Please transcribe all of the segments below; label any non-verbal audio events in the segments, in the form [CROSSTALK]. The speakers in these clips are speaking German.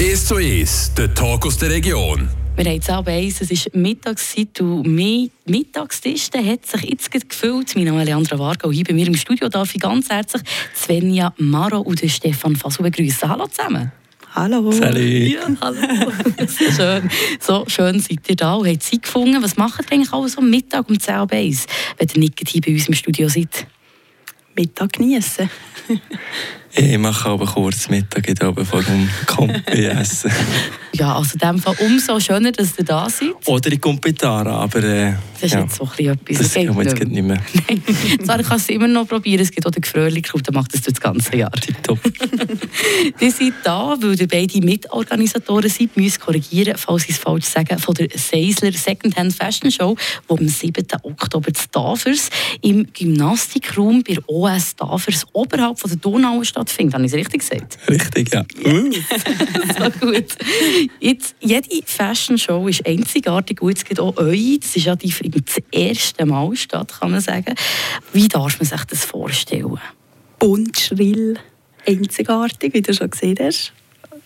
1 zu 1, der Talk aus der Region. Wir haben jetzt Abend eins, es ist Mittagszeit und mein Mittagstisch der hat sich jetzt gefüllt. Mein Name ist Leandra Varga und hier bei mir im Studio darf ich ganz herzlich Svenja Maro und Stefan Fasu begrüßen. Hallo zusammen. Hallo. Salut. Ja, hallo. [LAUGHS] so, schön. so schön seid ihr da und habt Zeit gefunden. Was macht ihr eigentlich alles am Mittag um 10 Uhr wenn ihr nicht hier bei uns im Studio seid? Mittag genießen. [LAUGHS] Ich mache aber kurz Mittag hier oben vor dem Kompi essen. [LAUGHS] Ja, also in dem Fall umso schöner, dass ihr da seid. Oder ich komme Tara, aber äh, Das ist ja, jetzt so ein etwas. das geht jetzt nicht mehr. Nein, [LAUGHS] Sarah kann es immer noch probieren. Es gibt auch den Gefröhlich-Club, der macht das das ganze Jahr. Top. [LAUGHS] Die sind da, weil ihr beide Mitorganisatoren seid. Wir müssen korrigieren, falls ich es falsch sage, von der Seisler Secondhand Fashion Show, die am 7. Oktober zu Tafers im Gymnastikraum bei OS Tafers oberhalb von der Donau stattfindet. Habe ich es richtig gesagt? Richtig, ja. [LAUGHS] so gut. Jetzt, jede Fashion Show ist einzigartig und jetzt geht auch eure. Das ist ja die das erste Mal statt, kann man sagen. Wie darf man sich das vorstellen? Bunt, schrill, einzigartig, wie du schon gesehen hast.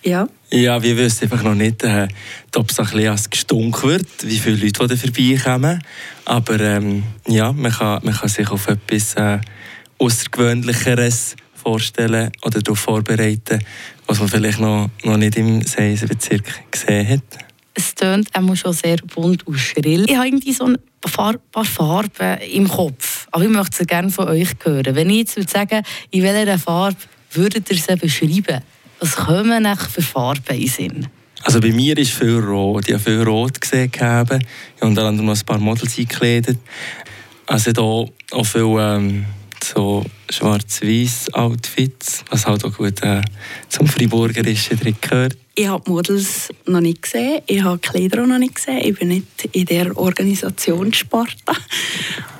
Ja. Ja, wir wissen einfach noch nicht, äh, ob es ein bisschen als gestunk wird, wie viele Leute da vorbeikommen. Aber ähm, ja, man kann, man kann sich auf etwas äh, Außergewöhnlicheres vorstellen oder darauf vorbereiten, was man vielleicht noch, noch nicht im Seisenbezirk gesehen hat. Es tönt auch schon sehr bunt und schrill. Ich habe irgendwie so ein paar, paar Farben im Kopf. Aber ich möchte sie gerne von euch hören. Wenn ich jetzt würde sagen, in welcher Farbe würdet ihr sie beschreiben? Was kommen euch für Farben in den Sinn? Also bei mir ist viel rot. Ich habe viel rot gesehen. Ich habe unter anderem noch ein paar Models eingekleidet. Also da auch viel ähm, so schwarz-weiß Outfits, was halt auch gut äh, zum Freiburgerischen drin gehört. Ich habe die Models noch nicht gesehen, ich habe die Kleider noch nicht gesehen. Ich bin nicht in der Organisation Sparta.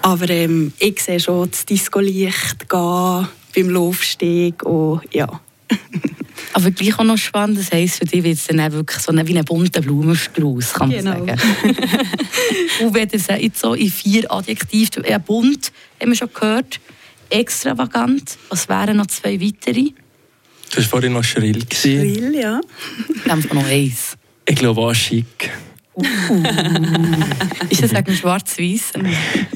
Aber ähm, ich sehe schon das Disco-Licht gehen beim Laufsteg. Und, ja. [LAUGHS] Aber gleich auch noch spannend, das heisst, für dich wird es dann auch wirklich so eine, wie ein bunter Blumenstrauß, kann man Genau. sagen. [LAUGHS] und wenn ihr es jetzt so in vier Adjektiven, ja, bunt, haben wir schon gehört, extravagant, was wären noch zwei weitere? Du warst vorhin noch schrill. Schrill, ja. [LAUGHS] Dann noch eins. Ich glaube auch schick. Ist das wegen schwarz-weiß?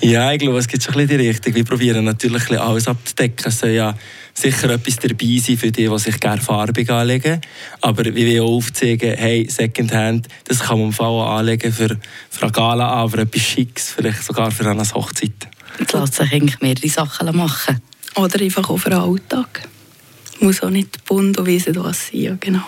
Ja, ich glaube, es gibt schon ein bisschen die Richtung. Wir probieren natürlich ein bisschen alles abzudecken. Es soll ja sicher etwas dabei sein für die, die sich gerne farbig anlegen. Aber wie wir auch aufzeigen, hey, Secondhand, das kann man im Fall auch anlegen für, für eine Gala an, für etwas Schicks, vielleicht sogar für eine Hochzeit. Es lässt sich eigentlich mehrere Sachen machen. Oder einfach auch für den Alltag. Muss auch nicht bunt und nicht was sein. Genau.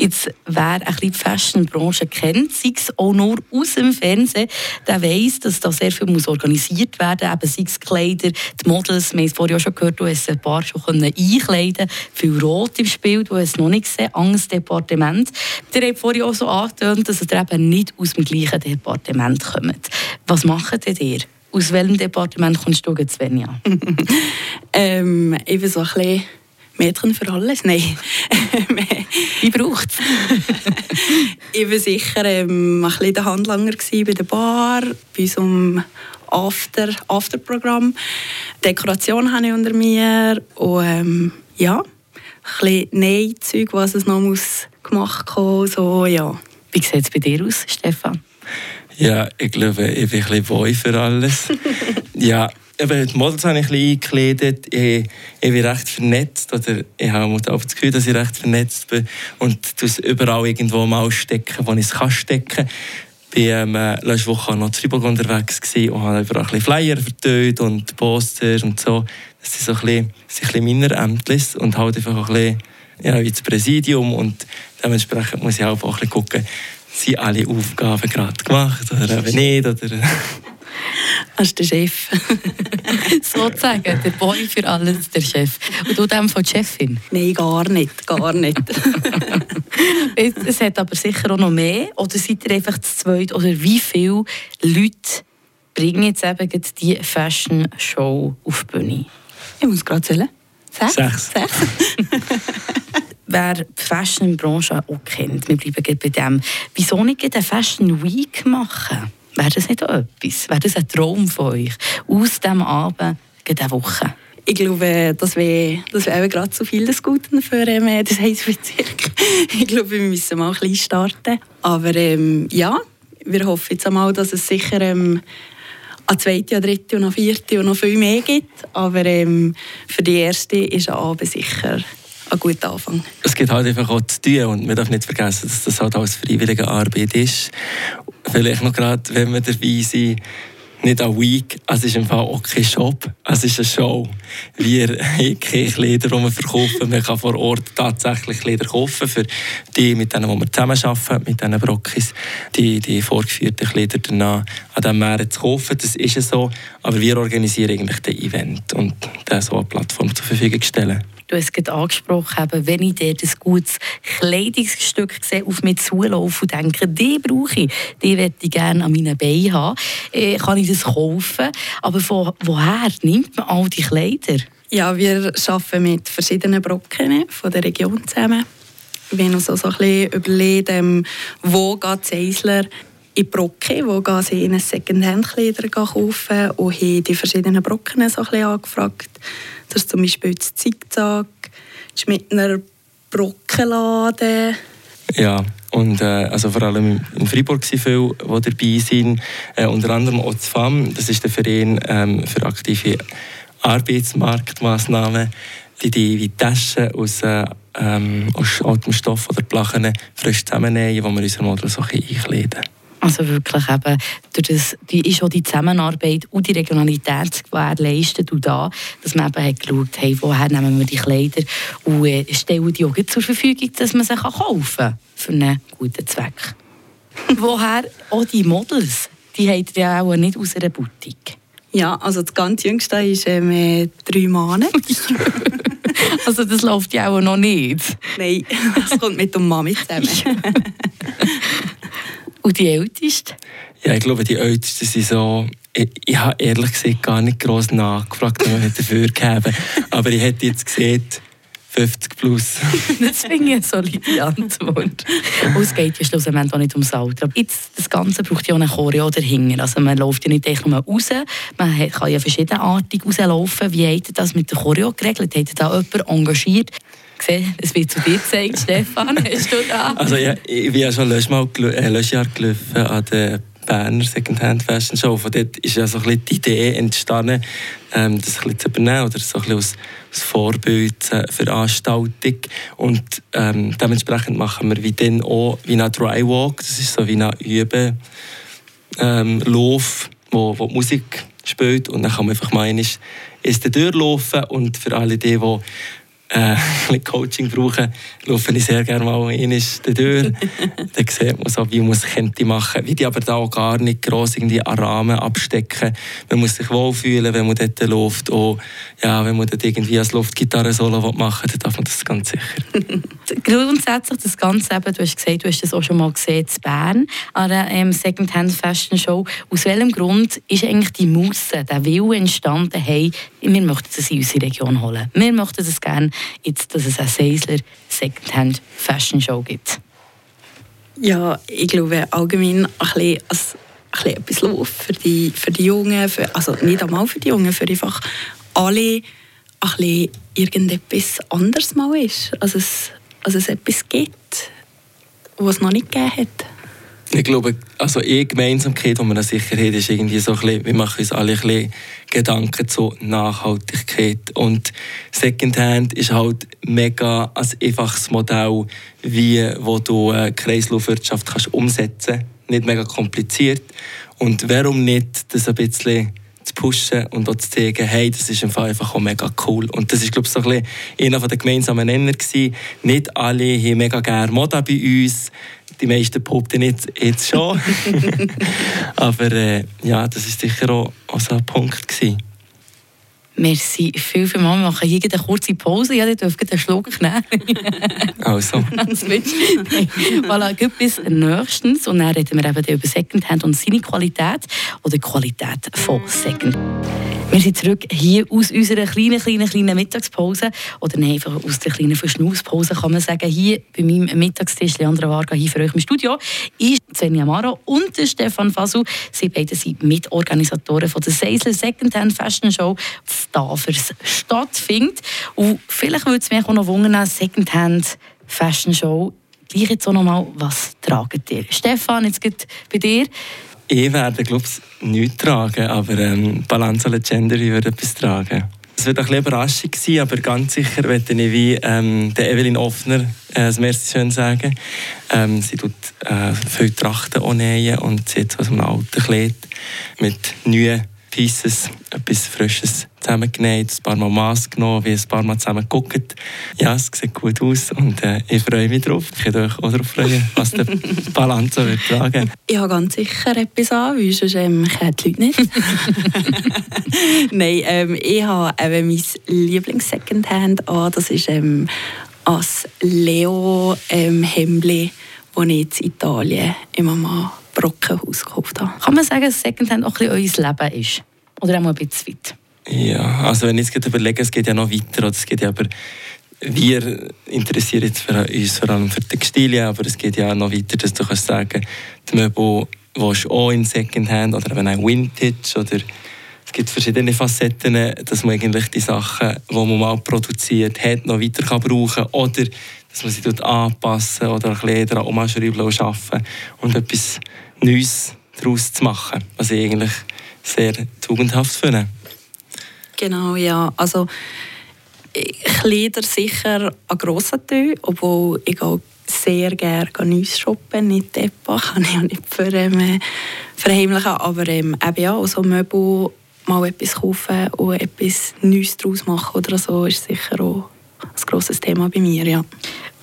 Jetzt, wer ein bisschen die Fashion-Branche kennt, sei es auch nur aus dem Fernsehen, der weiss, dass da sehr viel muss organisiert werden muss. Eben sei es Kleider, die Models, wir haben es vorhin auch schon gehört, du hast ein paar schon können einkleiden Viel Rot im Spiel, du hast es noch nicht gesehen, anderes Departement. Ihr habt vorhin auch so angetönt, dass ihr eben nicht aus dem gleichen Departement kommt. Was macht denn ihr? Aus welchem Departement kommst du, Svenja? [LAUGHS] Ähm, ich bin so ein bisschen Mädchen für alles. Nein. [LAUGHS] Wie braucht es? [LAUGHS] ich war sicher ähm, ein bisschen der Handlanger bei der Bar, bei unserem After, Afterprogramm. Dekoration habe ich unter mir und ähm, ja, ein bisschen Nähzeug, was es noch muss gemacht werden so ja. Wie sieht es bei dir aus, Stefan? Ja, ich glaube, ich bin ein bisschen Boy für alles. [LAUGHS] ja, eben, die Models habe ich ein bisschen eingekleidet. Ich, ich bin recht vernetzt. Oder ich habe auch das Gefühl, dass ich recht vernetzt bin. Und das überall irgendwo mal stecken, wo ich es kann stecken Ich war ähm, letzte Woche noch in Freiburg unterwegs und habe überall ein bisschen Flyer verteilt und Poster und so. Das sind so ein bisschen, sind ein bisschen meine Ämtlis und halt einfach ein bisschen ja, wie das Präsidium. Und dementsprechend muss ich auch ein bisschen gucken, sind alle Aufgaben gerade gemacht oder eben nicht. Oder Das ist der Chef. [LAUGHS] Sozusagen, der Boy für alles, der Chef. Und du dem von Chefin. Nein, gar nicht, gar nicht. [LAUGHS] Es, es hat aber sicher auch noch mehr. Oder seid ihr einfach zu zweit? Oder wie viele Leute bringen jetzt eben die Fashion Show auf die Bühne? ich muss gerade zählen. Sechs? Sechs. Sechs. [LAUGHS] Wer die Fashion-Branche auch kennt, wir bleiben bei dem. Wieso nicht eine Fashion Week machen? Wäre das nicht auch etwas? Wäre das ein Traum von euch? Aus diesem Abend, eine Woche? ich glaube, das wäre das wär gerade zu viel des Guten für ähm, das Heizbezirk. [LAUGHS] ich glaube, wir müssen mal ein bisschen starten. Aber ähm, ja, wir hoffen jetzt einmal, dass es sicher ähm, eine zweite, eine dritte und eine vierte und noch viel mehr gibt. Aber ähm, für die erste ist ein Abend sicher ein guter Anfang. Es gibt halt einfach auch zu tun und man darf nicht vergessen, dass das halt alles freiwillige Arbeit ist. Vielleicht noch gerade, wenn wir dabei sind, nicht eine Week, es ist im Fall auch kein Shop, es ist eine Show. Wir haben keine Kleider, die wir verkaufen. Man kann vor Ort tatsächlich Kleider kaufen für die, mit denen wir zusammenarbeiten, mit diesen Brockis, die, die vorgeführten Kleider danach an diesem Meer zu kaufen. Das ist so, aber wir organisieren eigentlich das Event und das so eine Plattform zur Verfügung stellen. Du hast es gerade angesprochen, wenn ich dort ein gutes Kleidungsstück sehe, auf mich zulaufe und denke, die brauche ich, die möchte ich gerne an meinen Beinen haben, äh, kann ich das kaufen. Aber von woher nimmt man all die Kleider? Ja, wir arbeiten mit verschiedenen Brocken von der Region zusammen. Wir haben uns also ein bisschen überlegt, wo geht Eisler in Brocken, wo sie in Secondhand-Kleider kaufen und haben die verschiedenen Brocken so ein angefragt. Das ist zum Beispiel das Zickzack, das Schmittner Brockenladen. Ja, und äh, also vor allem in Freiburg sind viele, die dabei sind. Äh, unter anderem auch das FAM, das ist der Verein ähm, für aktive Arbeitsmarktmaßnahmen, die die Taschen aus, äh, ähm, aus altem Stoff oder Plachen frisch zusammennehmen, wo wir unser Modell so einkleiden können. Also wirklich eben, durch das, die ist auch die Zusammenarbeit und die Regionalität gewährleistet und da, dass man eben hat geschaut hey, woher nehmen wir die Kleider und äh, stellen die auch zur Verfügung, dass man sie kaufen kann für einen guten Zweck. woher auch die Models, die habt ihr ja auch nicht aus einer Boutique. Ja, also das ganz Jüngste ist ähm, drei Monate. [LAUGHS] also das läuft ja auch noch nicht. Nein, das kommt mit der Mami zusammen. [LAUGHS] Und die Ältesten? Ja, ich glaube, die Ältesten sind so... Ich, ich habe ehrlich gesagt gar nicht gross nachgefragt, was ich dafür gegeben [LAUGHS] Aber ich hätte jetzt gesehen, 50 plus. [LAUGHS] das finde ich eine solide Antwort. [LAUGHS] Und es geht ja schlussendlich auch nicht ums Alter. Jetzt, das Ganze braucht ja auch eine Choreo dahinter. Also man läuft ja nicht einfach nur raus, man kann ja verschiedenartig rauslaufen. Wie habt ihr das mit der Choreo geregelt? Habt ihr da jemanden engagiert, gesehen, es wird zu dir gezeigt, [LAUGHS] Stefan. Hast du da? Also ja, ich bin ja schon letztes Mal äh, letztes Jahr gelaufen an der Berner Secondhand Fashion Show. Von dort ist ja so ein bisschen die Idee entstanden, ähm, das ein bisschen zu übernehmen oder so ein bisschen als, als Vorbild Veranstaltung. Und ähm, dementsprechend machen wir wie dann auch wie eine Dry Walk. Das ist so wie ein Üben ähm, Lauf, wo, wo die Musik spielt und dann kann man einfach mal ist durchlaufen und für alle die, die äh, [LAUGHS] ein Coaching brauchen, laufe ich sehr gerne mal in die Tür. [LAUGHS] dann sieht man so, wie man es könnte machen. Wie die aber da auch gar nicht gross irgendwie an Rahmen abstecken. Man muss sich wohlfühlen, wenn man dort läuft. Auch, ja, wenn man dort irgendwie als Luftgitarre-Solo machen will, dann darf man das ganz sicher. [LAUGHS] Grundsätzlich das Ganze eben, du hast gesagt, du hast das auch schon mal gesehen in Bern an der ähm, Secondhand Fashion Show. Aus welchem Grund ist eigentlich die Musse, der Wille entstanden, hey, wir möchten das in unsere Region holen. Wir möchten das gerne jetzt, dass es eine Seisler Secondhand Fashion Show gibt? Ja, ich glaube allgemein ein bisschen, also ein bisschen etwas los für die, für die Jungen, für, also nicht einmal für die Jungen, für einfach alle ein bisschen irgendetwas anderes mal ist. Also es, also es etwas gibt, was es noch nicht gegeben hat. Ich glaube, also eine Gemeinsamkeit, die wir sicher haben, ist irgendwie so ein bisschen, wir machen uns alle ein bisschen Gedanken zu Nachhaltigkeit. Und Secondhand ist halt mega ein einfaches Modell, wie wo du eine Kreislaufwirtschaft kannst umsetzen kannst. Nicht mega kompliziert. Und warum nicht das ein bisschen zu pushen und auch zu zeigen, hey, das ist einfach auch mega cool. Und das ist, glaube ich, so ein bisschen einer der gemeinsamen Nenner gewesen. Nicht alle haben mega gerne Mode bei uns. Die meisten behaupten jetzt, jetzt schon. [LAUGHS] [LAUGHS] Aber äh, ja, das ist sicher auch, auch so ein Punkt gewesen. Merci viel, viel mal. Wir machen hier eine kurze Pause. Ja, ihr dürft einen Schluck nehmen. [LAUGHS] also. Voilà, gut bis nächstens. Und dann reden wir eben über Secondhand und seine Qualität oder Qualität von Second. Wir sind zurück hier aus unserer kleinen, kleinen, kleinen Mittagspause. Oder nein, einfach aus der kleinen Verschnauspause kann man sagen. Hier bei meinem Mittagstisch, Leandra Varga, hier für euch im Studio, ist Svenja Maro und Stefan Fasu. Sie beide sind Mitorganisatoren von der Seisler Secondhand Fashion Show, die Stavers stattfindet. Und vielleicht würde es mich auch noch wundern, Secondhand Fashion Show. Gleich jetzt auch noch mal, was tragt ihr? Stefan, jetzt geht bei dir. Ich werde, glaube ich, nichts tragen, aber ähm, Balance Legendary würde etwas tragen. Es wird ein bisschen Überraschung sein, aber ganz sicher werde ich wie ähm, der Evelyn Offner äh, das Merci schön sagen. Ähm, sie tut äh, viele Trachten und sie hat so einem alten Kleid mit neuen Pieces, etwas Frisches zusammengenäht, ein paar Mal Maß genommen, wie ein paar Mal zusammen geguckt. Ja, es sieht gut aus und äh, ich freue mich drauf. Ich kann euch auch darauf freuen, was der [LAUGHS] Balance wird tragen. Ich habe ganz sicher etwas an, weil sonst ähm, kennen die Leute nicht. [LAUGHS] Nein, ähm, ich habe eben mein Lieblings-Secondhand an. Das ist ähm, als Leo-Hemdli, ähm, das ich in Italien in Mama Brockenhaus gekauft habe. Kann man sagen, dass Secondhand auch ein bisschen euer Leben ist? Oder auch mal ein bisschen weit? Ja, also wenn ich jetzt überlege, es geht ja noch weiter. es geht ja aber wir interessieren uns vor allem für Textilien, aber es geht ja noch weiter, dass du kannst sagen, die Möbel willst du auch in Secondhand oder wenn auch Vintage oder es gibt verschiedene Facetten, dass man eigentlich die Sachen, die man mal produziert hat, noch weiter kann brauchen oder dass man sie anpassen oder ein bisschen daran umschreiben und arbeiten und etwas Neues daraus zu machen, was ich eigentlich sehr tugendhaft finde. Genau, ja. Also Kleider sicher an grossen Teil, obwohl ich auch sehr gerne Neues shoppen, nicht Deppa, kann ich auch nicht ver, ähm, verheimlichen, aber ähm, eben ja, so Möbel mal etwas kaufen und etwas Neues daraus machen oder so, ist sicher auch ein grosses Thema bei mir, ja.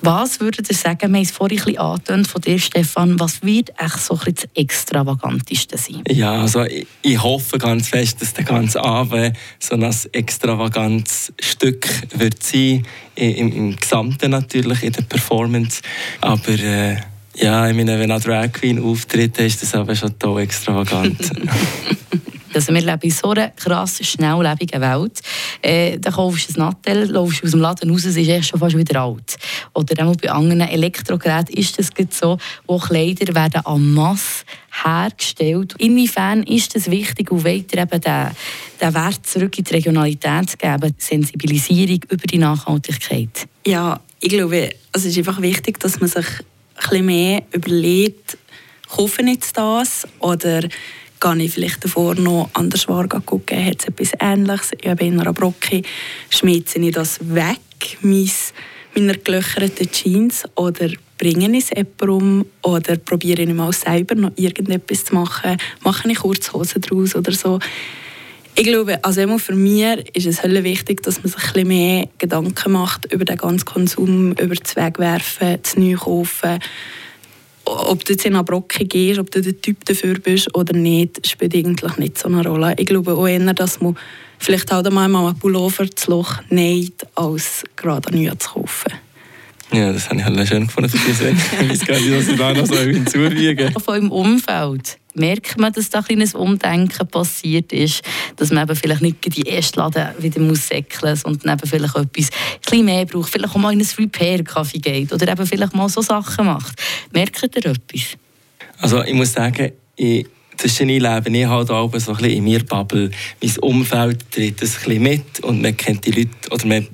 Was würdet ihr sagen, wir haben es vorhin ein angetönt von dir, Stefan, was wird echt so ein das Extravaganteste sein? Ja, also ich, ich, hoffe ganz fest, dass der ganze Abend so ein extravagantes Stück wird sein, im, im Gesamten natürlich, in der Performance, aber äh, ja, ich meine, wenn eine Drag Queen auftritt, ist das aber schon toll extravagant. [LAUGHS] Also wir leben in so einer krass schnelllebigen Welt. Äh, dann kaufst du ein Nattel, laufst aus dem Laden raus, es ist erst schon fast wieder alt. Oder auch bei anderen Elektrogeräten ist das so, wo Kleider werden en masse hergestellt. Inwiefern ist es wichtig und weiter eben den, den Wert zurück in die Regionalität zu geben, Sensibilisierung über die Nachhaltigkeit? Ja, ich glaube, es ist einfach wichtig, dass man sich ein bisschen mehr überlegt, kaufe ich jetzt das oder gehe ich vielleicht davor noch an der Schwar gucken, hat es etwas Ähnliches. Ich bin in einer Brocke, schmeiße ich das weg, mein, meine gelöcherten Jeans, oder bringe ich es jemandem oder probiere ich mal selber noch irgendetwas zu machen, mache ich Kurzhosen daraus oder so. Ich glaube, also für mich ist es sehr wichtig, dass man sich ein bisschen mehr Gedanken macht über den ganzen Konsum, über das Wegwerfen, das Neukaufen ob du jetzt in eine Brocke gehst, ob du der Typ dafür bist oder nicht, spielt eigentlich nicht so eine Rolle. Ich glaube auch eher, dass man vielleicht halt einmal einen Pullover zu Loch näht, als gerade neu zu kaufen. Ja, das habe ich halt schön gefunden für diese Ich weiß gar nicht, was ich da noch so hinzufügen Von eurem Umfeld merkt man, dass da ein kleines Umdenken passiert ist, dass man eben vielleicht nicht die erste Laden wieder muss säckeln muss, sondern eben vielleicht etwas ein mehr braucht, vielleicht auch mal in ein Repair-Kaffee geht oder eben vielleicht mal so Sachen macht. Merkt ihr etwas? Also ich muss sagen, ich zwischen ich lebe ich halt auch so ein bisschen in mir Bubble. Mein Umfeld tritt ein bisschen mit und man kennt die Leute oder man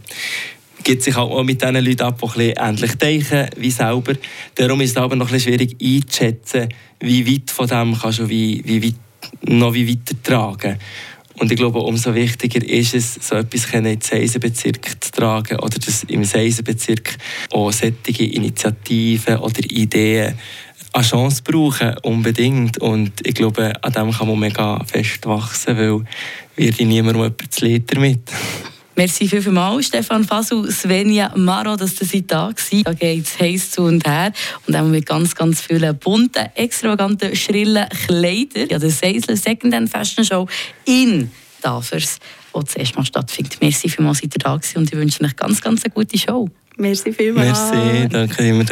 gibt sich auch mit diesen Leuten ab, die ein ähnlich denken wie selber. Darum ist es aber noch ein schwierig einzuschätzen, wie weit von dem kannst du wie, wie weit, noch wie weiter tragen. Und ich glaube, umso wichtiger ist es, so etwas in den Seisenbezirk zu tragen oder dass im Seisenbezirk auch solche Initiativen oder Ideen eine Chance brauchen, unbedingt. Und ich glaube, an dem kann man mega fest wachsen, weil wird niemand etwas zu mit. [LAUGHS] Merci vielmals, Stefan Fasu, Svenja Maro, dass ihr da war. Da geht es heiß zu und her. Und auch mit ganz, ganz vielen bunten, extravaganten, schrillen Kleidern. Ja, der Seisler Secondhand Fashion Show in Davers, die zuerst mal stattfindet. Merci vielmals, dass ihr da war und ich wünsche euch ganz, ganz eine gute Show. Merci vielmals. Merci, danke, immer